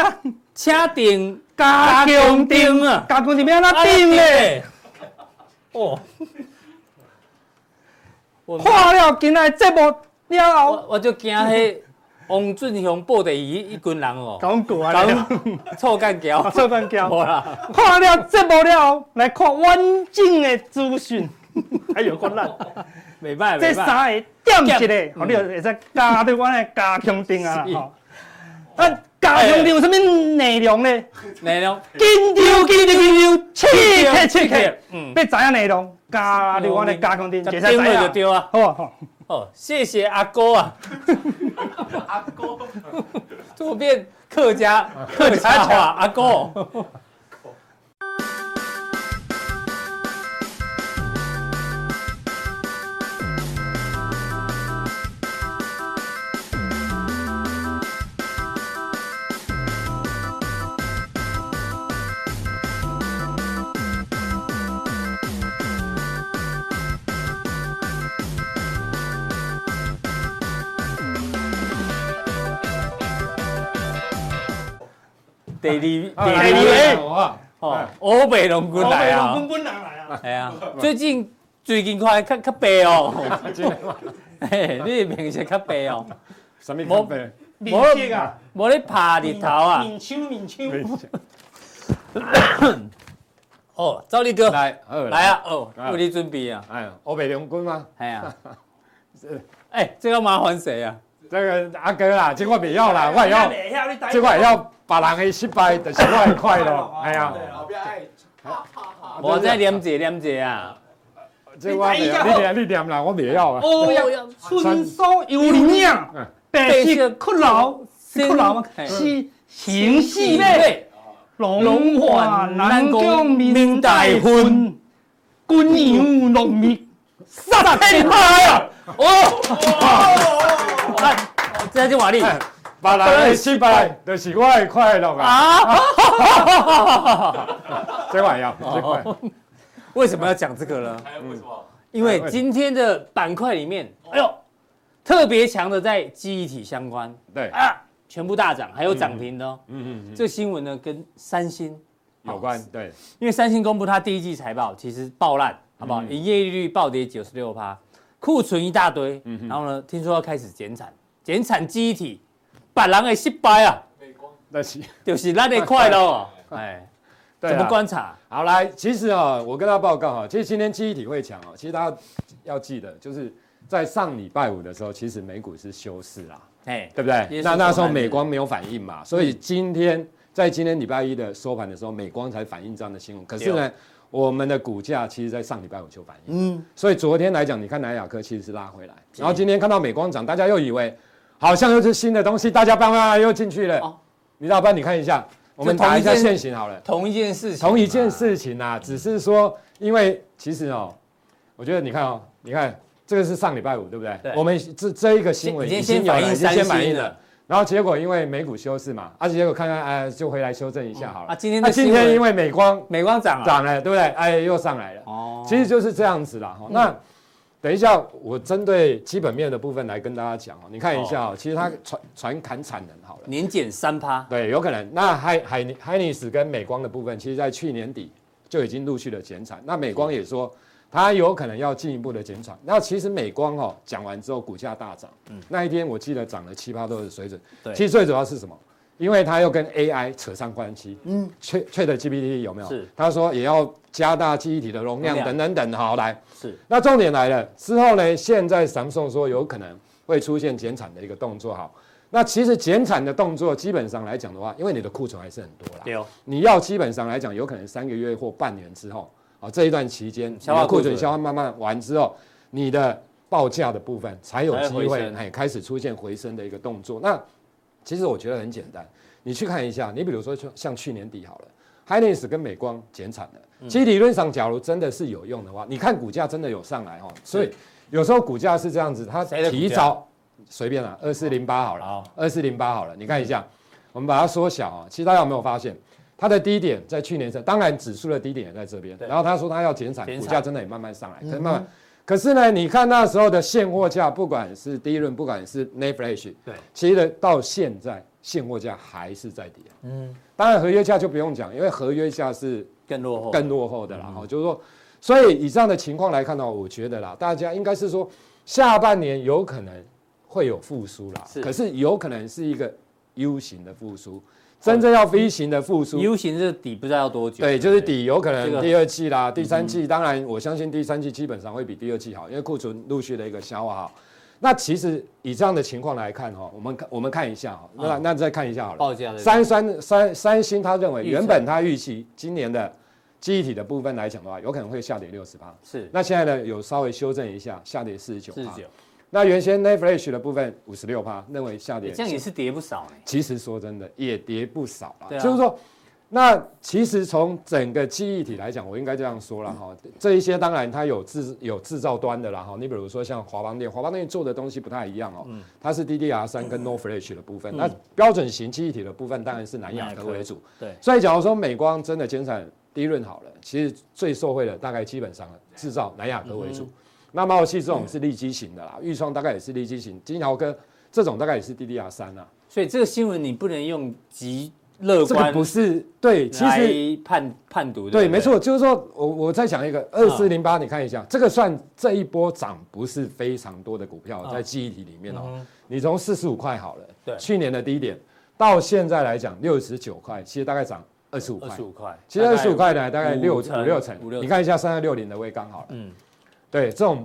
车顶加强顶啊！加强錠要安怎顶咧？哦，看了今仔节目了后，我就惊迄王俊雄报的一一群人哦，讲过啊，讲臭干譙，臭干譙，[laughs] 好啦，看了节目了后，来看完整的资讯，还有困难。没办法，这三个点一个，好，你会使加对阮的加强錠啊，吼。啊，加强錠有啥物内容呢？内容紧张紧张紧张，刺客刺客，嗯，要知影内容，加到我的加强錠，就丢了就对啊！好好哦，谢谢阿哥啊！阿哥，突然变客家客家话，阿哥。第二，第二位，哦，欧北龙君来啊！系啊，最近最近看较较白哦，[laughs] 嘿，你面色较白哦，什么较白？面色啊，无咧拍日头啊！面秋面秋。哦，赵力哥来，来啊！哦，为你准备啊！哎，欧北龙君吗？系啊，[laughs] 哎，这个麻烦谁啊？这个阿哥啦，这块不要啦，我要，这块要。别人的失败就是我的快乐，哎呀。我再 [laughs] 念一念一啊。这我你念你念啦，我袂晓啊。哦，春风有林啊，白色骷髅，骷髅是新四尾，龙华南疆明大分，军营农民杀天派啊！哦，来，这就瓦力。别人的失败就是我的快乐啊！[laughs] 这玩意儿，为什么要讲这个呢？为什么？因为今天的板块里面，哎呦，特别强的在记忆体相关，对啊，全部大涨，还有涨停的哦。嗯嗯嗯。这新闻呢跟三星有关，对，因为三星公布它第一季财报，其实爆烂，好不好？营业利率暴跌九十六趴，库存一大堆，然后呢，听说要开始减产，减产记忆体。把人给失败啊，那是就是那得快乐，[laughs] 哎，怎么观察？好来，其实啊，我跟大家报告哈，其实今天记忆体会强哦，其实大家要记得，就是在上礼拜五的时候，其实美股是休市啦，哎，对不对？那那时候美光没有反应嘛，所以今天在今天礼拜一的收盘的时候，美光才反映这样的新闻。可是呢，我们的股价其实在上礼拜五就反应，嗯，所以昨天来讲，你看南亚科其实是拉回来，然后今天看到美光涨，大家又以为。好像又是新的东西，大家慢慢又进去了。哦，李老板，你看一下，我们打一下现行好了。同一件事情，同一件事情啊，只是说，因为其实哦，我觉得你看哦，你看这个是上礼拜五，对不对？对。我们这这一个新闻已经有了，已经先反应了。然后结果因为美股休市嘛，而且结果看看哎，就回来修正一下好了。啊，今天那今天因为美光美光涨了，涨了，对不对？哎，又上来了。哦。其实就是这样子啦。哈那。等一下，我针对基本面的部分来跟大家讲哦。你看一下哦，其实它传传砍产能好了，年减三趴，对，有可能。那海海海尼斯跟美光的部分，其实在去年底就已经陆续的减产。那美光也说，它有可能要进一步的减产。那其实美光哦讲完之后，股价大涨，嗯，那一天我记得涨了七八多的水准。对，其实最主要是什么？因为它又跟 AI 扯上关系，嗯，ChatGPT 有没有？是，他说也要加大记忆体的容量等等等，好来，是。那重点来了之后呢？现在 Samsung 说有可能会出现减产的一个动作，好，那其实减产的动作基本上来讲的话，因为你的库存还是很多啦，对哦，你要基本上来讲，有可能三个月或半年之后，啊，这一段期间，消化库存消化慢慢完之后，你的报价的部分才有机会哎开始出现回升的一个动作，那。其实我觉得很简单，你去看一下，你比如说像像去年底好了，Hynix 跟美光减产了，其实理论上，假如真的是有用的话，你看股价真的有上来哈。所以有时候股价是这样子，它提早随便了，二四零八好了，二四零八好了，你看一下，我们把它缩小啊，其实大家有没有发现，它的低点在去年是，当然指数的低点也在这边，然后他说他要减产，股价真的也慢慢上来，可是慢慢。可是呢，你看那时候的现货价，不管是第一轮，不管是 Flash，对，其实到现在现货价还是在跌。嗯，当然合约价就不用讲，因为合约价是更落后、更落后的啦。哈、嗯，就是说，所以以上的情况来看呢，我觉得啦，大家应该是说下半年有可能会有复苏啦，是，可是有可能是一个 U 型的复苏。真正要 V 型的复苏，U 型是底不知道要多久。对，就是底有可能第二季啦，第三季当然我相信第三季基本上会比第二季好，因为库存陆续的一个消耗。那其实以这样的情况来看哈，我们看我们看一下哈，那那再看一下好了。报价的三三三三星他认为原本他预期今年的记忆体的部分来讲的话，有可能会下跌六十八。是。那现在呢有稍微修正一下，下跌四十九。四十九。那原先 NAND Flash 的部分五十六趴，认为下跌。这样也是跌不少哎。其实说真的，也跌不少啊。就是说。那其实从整个记忆体来讲，我应该这样说了哈，这一些当然它有制有制造端的啦哈，你比如说像华邦电，华邦电做的东西不太一样哦，它是 DDR3 跟 NOR Flash 的部分，那标准型记忆体的部分当然是南亚科为主，对，所以假如说美光真的减产低润好了，其实最受惠的大概基本上制造南亚科为主，那茂系这种是利基型的啦，钰创大概也是利基型，金豪科这种大概也是 DDR 三啊，所以这个新闻你不能用极。乐观，这个不是对，其实判判读的对，没错，就是说我我再讲一个二四零八，你看一下，这个算这一波涨不是非常多的股票，在记忆体里面哦，你从四十五块好了，对，去年的低点到现在来讲六十九块，其实大概涨二十五块，二十五块，其实二十五块呢大概六五六成，你看一下三二六零的位刚好了，嗯，对，这种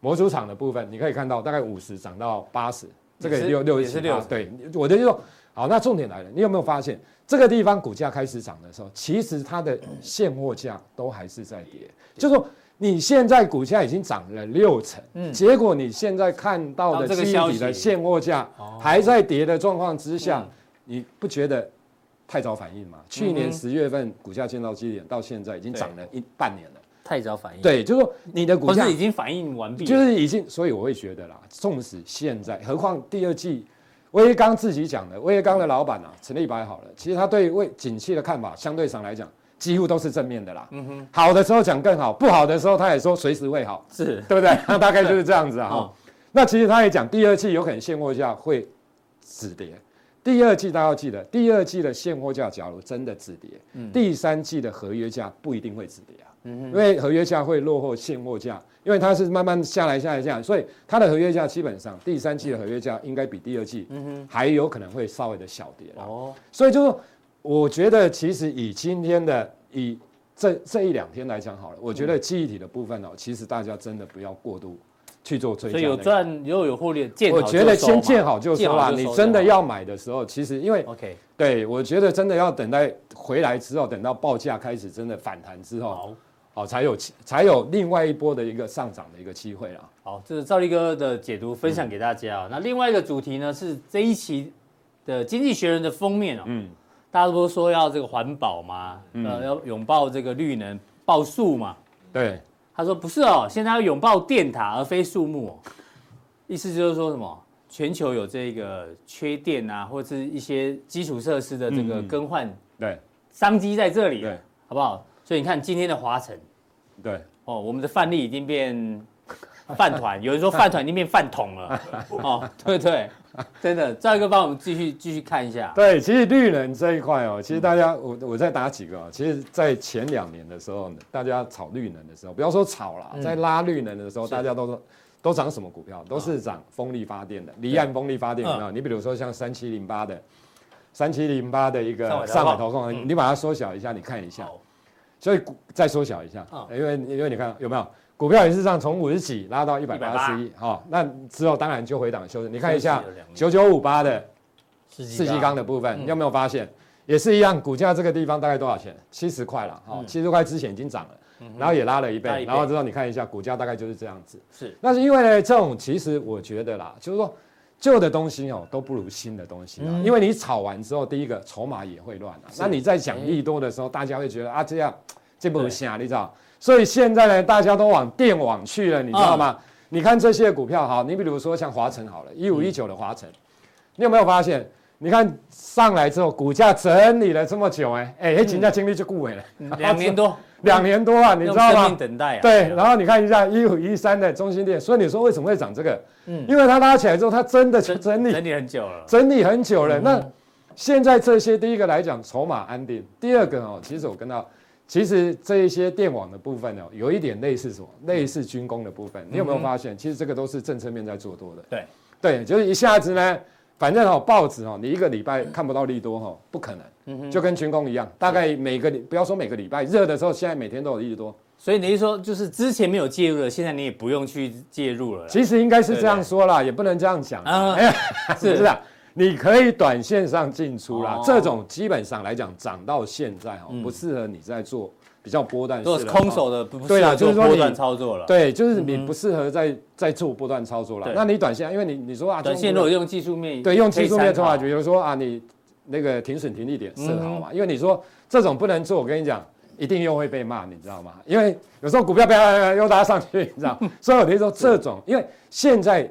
模组厂的部分，你可以看到大概五十涨到八十，这个六六十六，对，我的就是说。好，那重点来了，你有没有发现这个地方股价开始涨的时候，其实它的现货价都还是在跌，就是说你现在股价已经涨了六成，嗯，结果你现在看到的记忆体的现货价还在跌的状况之下，你不觉得太早反应吗？去年十月份股价见到基点，到现在已经涨了一半年了，太早反应。对，就是说你的股价已经反应完毕，就是已经，所以我会觉得啦，纵使现在，何况第二季。威刚自己讲的，威刚的老板啊，陈立白好了，其实他对未景气的看法，相对上来讲，几乎都是正面的啦。嗯哼，好的时候讲更好，不好的时候他也说随时会好，是对不对？那 [laughs] 大概就是这样子啊。哦、那其实他也讲，第二季有可能现货价会止跌。第二季大家要记得，第二季的现货价假如真的止跌，嗯、第三季的合约价不一定会止跌啊。嗯，因为合约价会落后现货价。因为它是慢慢下来下来下来，所以它的合约价基本上第三季的合约价应该比第二季还有可能会稍微的小跌哦。所以就我觉得其实以今天的以这这一两天来讲好了，我觉得记忆体的部分哦，其实大家真的不要过度去做追加。所以有赚又有获利，我觉得先见好就收啦。你真的要买的时候，其实因为 OK，对我觉得真的要等待回来之后，等到报价开始真的反弹之后。好，才有才有另外一波的一个上涨的一个机会了。好，这是赵立哥的解读分享给大家啊。嗯、那另外一个主题呢，是这一期的《经济学人》的封面哦。嗯。大家都不是说要这个环保嘛？嗯、呃，要拥抱这个绿能，抱树嘛。对。他说不是哦，现在要拥抱电塔而非树木。哦意思就是说什么？全球有这个缺电啊，或者是一些基础设施的这个更换、嗯，对，商机在这里，对，好不好？所以你看今天的华晨，对哦，我们的饭粒已经变 [laughs] 饭团，有人说饭团已经变饭桶了，[laughs] 哦，对不对？真的，赵哥帮我们继续继续看一下。对，其实绿能这一块哦，其实大家我我再打几个啊，其实，在前两年的时候呢，大家炒绿能的时候，不要说炒了，在拉绿能的时候，大家都说都涨什么股票？都是涨风力发电的，离岸风力发电有没有？你比如说像三七零八的三七零八的一个上海投控，你把它缩小一下，你看一下。所以再缩小一下，因为因为你看有没有？股票也是这样，从五十几拉到一百八十一，哈，那之后当然就回档修正。你看一下九九五八的四季钢。的部分，你有没有发现？也是一样？股价这个地方大概多少？钱？七十块了，哈，七十块之前已经涨了，然后也拉了一倍，然后之后你看一下股价大概就是这样子。是，那是因为呢，这种其实我觉得啦，就是说旧的东西哦都不如新的东西，因为你炒完之后，第一个筹码也会乱了。那你在讲利多的时候，大家会觉得啊这样。这不行，你知道？所以现在呢，大家都往电网去了，你知道吗？你看这些股票，哈，你比如说像华晨好了，一五一九的华晨，你有没有发现？你看上来之后，股价整理了这么久，哎，哎，人家经历就固稳了，两年多，两年多啊，你知道吗？等待啊。对，然后你看一下一五一三的中心店，所以你说为什么会涨这个？嗯，因为它拉起来之后，它真的整理整理很久了，整理很久了。那现在这些，第一个来讲，筹码安定；第二个哦，其实我跟到。其实这一些电网的部分呢，有一点类似什么？类似军工的部分。你有没有发现？其实这个都是政策面在做多的。对对，就是一下子呢，反正哦，报纸哦，你一个礼拜看不到利多哈，不可能。就跟军工一样，大概每个礼不要说每个礼拜热的时候，现在每天都有利多。所以你是说，就是之前没有介入的，现在你也不用去介入了。其实应该是这样说啦，对对，也不能这样讲啊。[laughs] 是不 [laughs] 是啊？你可以短线上进出啦，哦、这种基本上来讲涨到现在哦，不适合你在做比较波段。是空手的不，对啦，就是说波段操作了。对，就是你不适合在在做波段操作了。那你短线，因为你你说啊，短线如果用技术面，对，用技术面做法，比如说啊，你那个停损停利点设好嘛，因为你说这种不能做，我跟你讲，一定又会被骂，你知道吗？因为有时候股票飙飙又拉上去，你知道，所以我跟你说这种，因为现在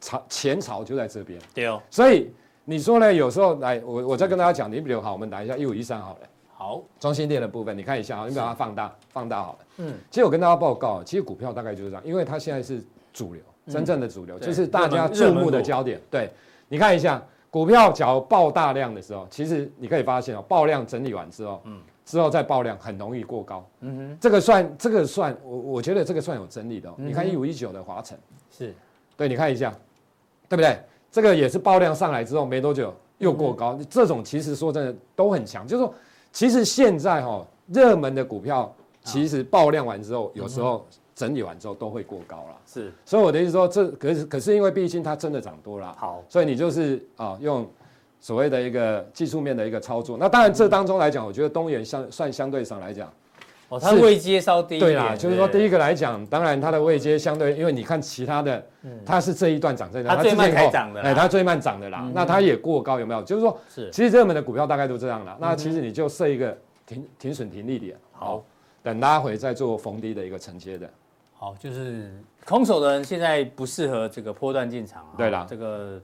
潮前潮就在这边，对哦，所以。你说呢？有时候来，我我再跟大家讲，你比如好，我们打一下一五一三好了。好，中心店的部分，你看一下啊，你把它放大，放大好了。嗯，其实我跟大家报告，其实股票大概就是这样，因为它现在是主流，真正的主流，就是大家注目的焦点。对，你看一下股票，只要爆大量的时候，其实你可以发现哦，爆量整理完之后，嗯，之后再爆量很容易过高。嗯哼，这个算这个算，我我觉得这个算有整理的。你看一五一九的华晨，是，对，你看一下，对不对？这个也是爆量上来之后没多久又过高，嗯、这种其实说真的都很强。就是说，其实现在哈、哦、热门的股票，其实爆量完之后，有时候整理完之后都会过高了。是，所以我的意思说，这可是可是因为毕竟它真的涨多了，好，所以你就是啊用所谓的一个技术面的一个操作。那当然这当中来讲，我觉得东元相算相对上来讲。哦，它位阶稍低。对啦，就是说第一个来讲，当然它的位阶相对，因为你看其他的，它是这一段涨这一段，它最慢涨的，哎，它最慢涨的啦。那它也过高有没有？就是说，是，其实热门的股票大概都这样了。那其实你就设一个停停损停利点，好，等拉回再做逢低的一个承接的。好，就是空手的人现在不适合这个波段进场。对啦，这个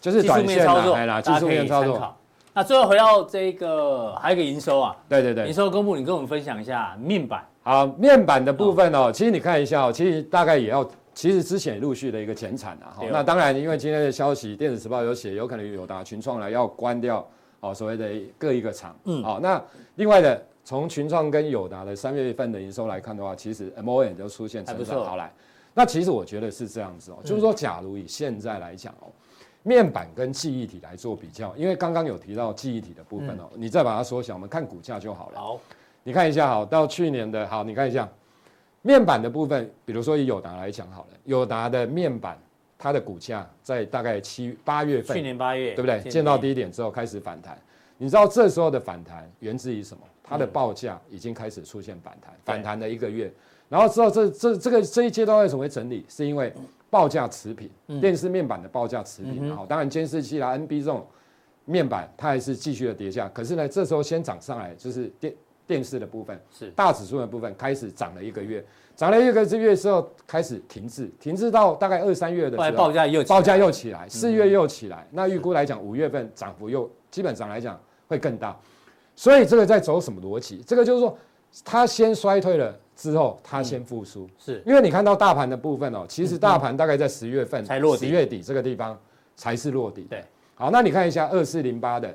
就是短线操作，啦，技术面操作。那最后回到这个，还有一个营收啊，对对对，营收公布，你跟我们分享一下面板。好，面板的部分哦，其实你看一下哦，其实大概也要，其实之前也陆续的一个减产啊。好，那当然，因为今天的消息，电子时报有写，有可能友达、群创呢要关掉哦，所谓的各一个厂。嗯，好，那另外的，从群创跟友达的三月份的营收来看的话，其实 M O N 就出现成长。好来，那其实我觉得是这样子哦，就是说，假如以现在来讲哦。面板跟记忆体来做比较，因为刚刚有提到记忆体的部分哦，嗯、你再把它缩小，我们看股价就好了。好，你看一下，好，到去年的，好，你看一下面板的部分，比如说以友达来讲好了，友达的面板，它的股价在大概七八月份，去年八月，对不对？见到低点之后开始反弹，你知道这时候的反弹源自于什么？它的报价已经开始出现反弹，反弹了一个月，然后之后这这这个这一阶段为什么会整理？是因为报价持平，电视面板的报价持平，好，当然监视器啦、NB 这种面板它还是继续的跌价，可是呢，这时候先涨上来，就是电电视的部分，是。大指数的部分开始涨了一个月，涨了一个月之后开始停滞，停滞到大概二三月的时候，报价又报价又起来，四月又起来，那预估来讲五月份涨幅又基本上来讲会更大，所以这个在走什么逻辑？这个就是说它先衰退了。之后它先复苏，是因为你看到大盘的部分哦，其实大盘大概在十月份才落底，十月底这个地方才是落底。对，好，那你看一下二四零八的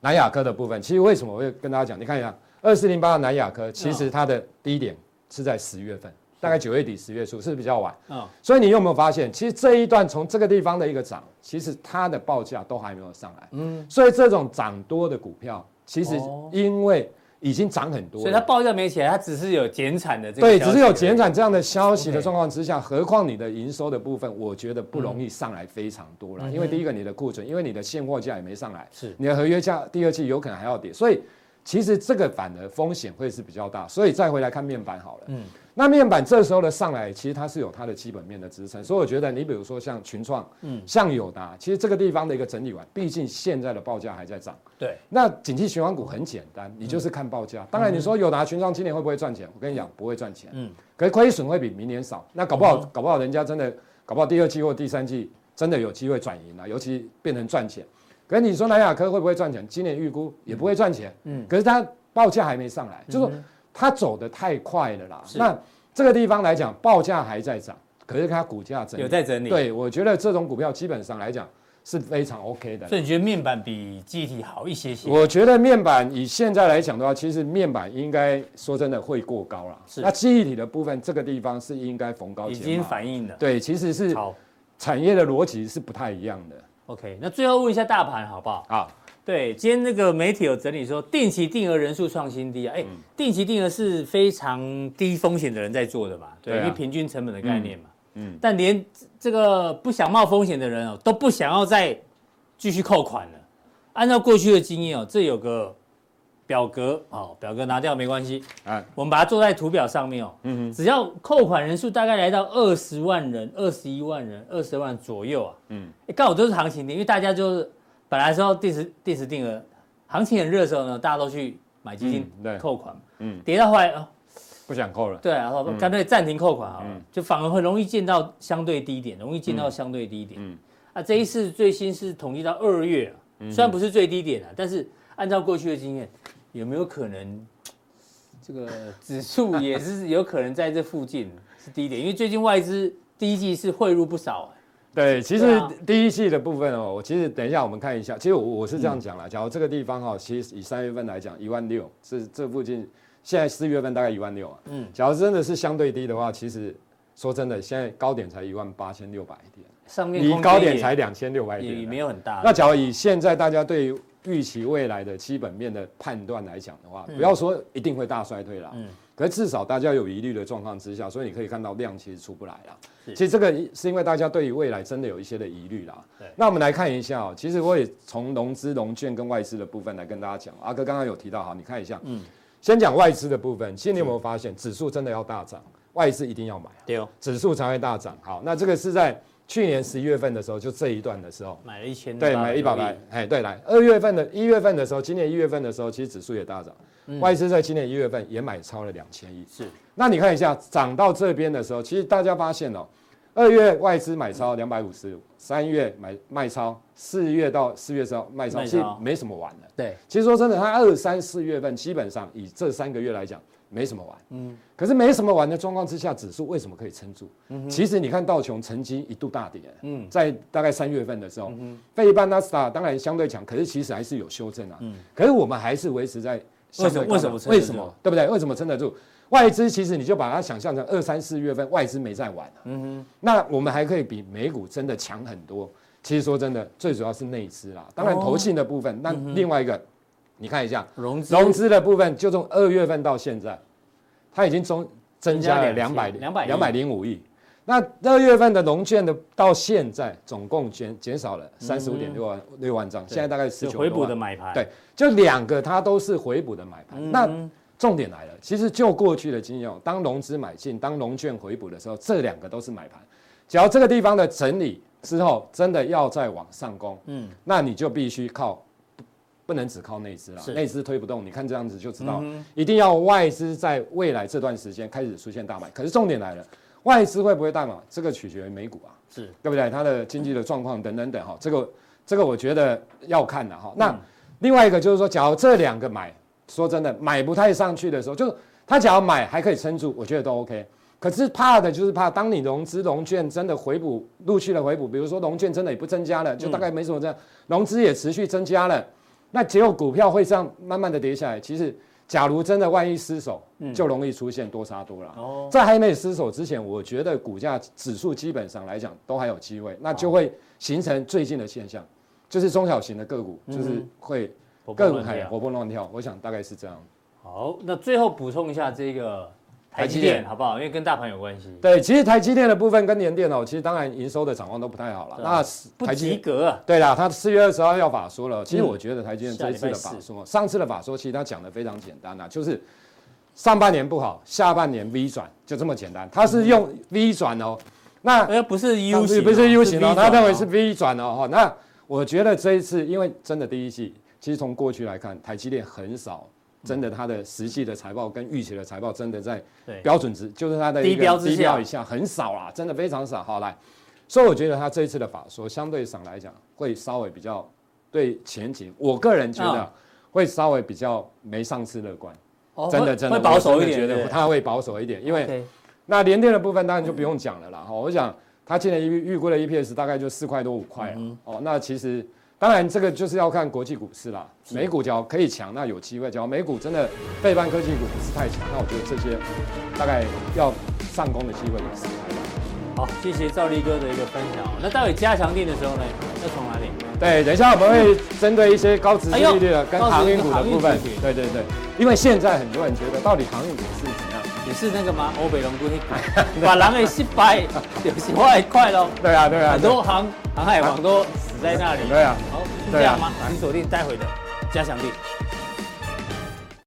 南亚科的部分，其实为什么我会跟大家讲？你看一下二四零八的南亚科，其实它的低点是在十月份，大概九月底十月初，是不是比较晚？嗯，所以你有没有发现，其实这一段从这个地方的一个涨，其实它的报价都还没有上来。嗯，所以这种涨多的股票，其实因为。已经涨很多，所以它报价没起来，它只是有减产的这个。对，只是有减产这样的消息的状况之下，何况你的营收的部分，我觉得不容易上来非常多了。因为第一个你的库存，因为你的现货价也没上来，是你的合约价第二季有可能还要跌，所以其实这个反而风险会是比较大。所以再回来看面板好了，嗯。那面板这时候的上来，其实它是有它的基本面的支撑，所以我觉得你比如说像群创，嗯，像友达，其实这个地方的一个整理完，毕竟现在的报价还在涨，对。那景气循环股很简单，你就是看报价。当然你说友达、群创今年会不会赚钱？我跟你讲不会赚钱，嗯。可是亏损会比明年少，那搞不好搞不好人家真的搞不好第二季或第三季真的有机会转盈了，尤其变成赚钱。可是你说南亚科会不会赚钱？今年预估也不会赚钱，嗯。可是它报价还没上来，就是说。它走得太快了啦，那这个地方来讲，报价还在涨，可是它股价整理有在整理。对，我觉得这种股票基本上来讲是非常 OK 的。所以你觉得面板比记忆体好一些些？我觉得面板以现在来讲的话，其实面板应该说真的会过高了。是，那记忆体的部分，这个地方是应该逢高。已经反映了。对，其实是产业的逻辑是不太一样的。OK，那最后问一下大盘好不好？啊。对，今天那个媒体有整理说，定期定额人数创新低啊，哎，定期定额是非常低风险的人在做的嘛，对，因为平均成本的概念嘛，嗯，但连这个不想冒风险的人哦，都不想要再继续扣款了。按照过去的经验哦，这有个表格哦，表格拿掉没关系，啊，我们把它做在图表上面哦，嗯哼，只要扣款人数大概来到二十万人、二十一万人、二十万左右啊，嗯，刚好都是行情点，因为大家就是。本来说定时定时定额，行情很热的时候呢，大家都去买基金扣款，嗯，跌到后来哦，不想扣了，对，然后干脆暂停扣款好了，就反而会容易见到相对低点，容易见到相对低点，嗯，啊，这一次最新是统计到二月啊，虽然不是最低点啊，但是按照过去的经验，有没有可能 [tsk] 这个指数 [laughs] 也是有可能在这附近是低点？因为最近外资第一季是汇入不少。对，其实第一季的部分哦，我其实等一下我们看一下，其实我我是这样讲啦，假如这个地方哈，其实以三月份来讲，一万六是这附近，现在四月份大概一万六啊，嗯，假如真的是相对低的话，其实说真的，现在高点才一万八千六百点，上面离高点才两千六百点，也没有很大。那假如以现在大家对于预期未来的基本面的判断来讲的话，不要说一定会大衰退啦，嗯。可是至少大家有疑虑的状况之下，所以你可以看到量其实出不来啦。其实这个是因为大家对于未来真的有一些的疑虑啦。对。那我们来看一下哦，其实我也从融资、融券跟外资的部分来跟大家讲。阿哥刚刚有提到，哈，你看一下。嗯。先讲外资的部分，其实你有没有发现，指数真的要大涨，外资一定要买。对哦。指数才会大涨。好，那这个是在去年十一月份的时候，就这一段的时候买了一千。对，买了一百百。哎，对，来二月份的一月份的时候，今年一月份的时候，其实指数也大涨。外资在今年一月份也买超了两千亿，是。那你看一下涨到这边的时候，其实大家发现哦，二月外资买超两百五十五，三月买卖超，四月到四月之后卖超，其实没什么玩的。对，其实说真的，它二三四月份基本上以这三个月来讲，没什么玩。嗯。可是没什么玩的状况之下，指数为什么可以撑住？嗯。其实你看道琼曾经一度大跌，嗯，在大概三月份的时候，嗯，费半纳斯达当然相对强，可是其实还是有修正啊。嗯。可是我们还是维持在。为什么？为什么？为什么？对不对？为什么撑得住？外资其实你就把它想象成二三四月份外资没在玩，嗯哼。那我们还可以比美股真的强很多。其实说真的，最主要是内资啦。当然投信的部分，那另外一个，你看一下融资融资的部分，就从二月份到现在，它已经增增加了两百两百两百零五亿。那二月份的融券的到现在总共减减少了三十五点六万六万张，现在大概十九。回补的买盘。对，就两个它都是回补的买盘。那重点来了，其实就过去的经验，当融资买进，当融券回补的时候，这两个都是买盘。只要这个地方的整理之后，真的要再往上攻，嗯，那你就必须靠，不能只靠内资了，内资推不动。你看这样子就知道，一定要外资在未来这段时间开始出现大买。可是重点来了。外资会不会大买？这个取决于美股啊，是对不对？它的经济的状况等等等哈，这个这个我觉得要看的哈。那另外一个就是说，假如这两个买，说真的买不太上去的时候，就是他假如买还可以撑住，我觉得都 OK。可是怕的就是怕，当你融资融券真的回补陆续的回补，比如说融券真的也不增加了，就大概没什么这样，融资也持续增加了，那结果股票会这样慢慢的跌下来，其实。假如真的万一失手，就容易出现多杀多了。哦，在还没失手之前，我觉得股价指数基本上来讲都还有机会，那就会形成最近的现象，就是中小型的个股就是会更活蹦乱跳。我想大概是这样。好，那最后补充一下这个。台积电好不好？因为跟大盘有关系。对，其实台积电的部分跟联电哦，其实当然营收的展望都不太好了。那不及格。对啦，他四月二十号要法说了。其实我觉得台积电这一次的法说，上次的法说其实他讲的非常简单呐，就是上半年不好，下半年 V 转，就这么简单。他是用 V 转哦，那呃不是 U 型，不是 U 型哦，他认为是 V 转哦。那我觉得这一次，因为真的第一季，其实从过去来看，台积电很少。真的，它的实际的财报跟预期的财报真的在标准值，就是它的低标低标以下很少啦，真的非常少。好来，所以我觉得它这一次的法说相对上来讲会稍微比较对前景，我个人觉得会稍微比较没上次乐观。真的真的会保守一点，觉得它会保守一点，因为那联电的部分当然就不用讲了啦。哈，我想它现在预预估的 EPS 大概就四块多五块哦，那其实。当然，这个就是要看国际股市啦。美股只要可以强，那有机会；只要美股真的背半科技股不是太强，那我觉得这些大概要上攻的机会也是太大。好，谢谢赵力哥的一个分享。那待会加强定的时候呢，要从哪里？对，等一下我们会针对一些高殖利率的跟航运股的部分。对对对，因为现在很多人觉得到底航运股是怎样？也是那个吗？欧北龙股 [laughs] 把狼给洗白，有些坏快喽。对啊对啊，很多航航海王都死在那里。对啊，好，是这样吗？请锁定待会的加强錠。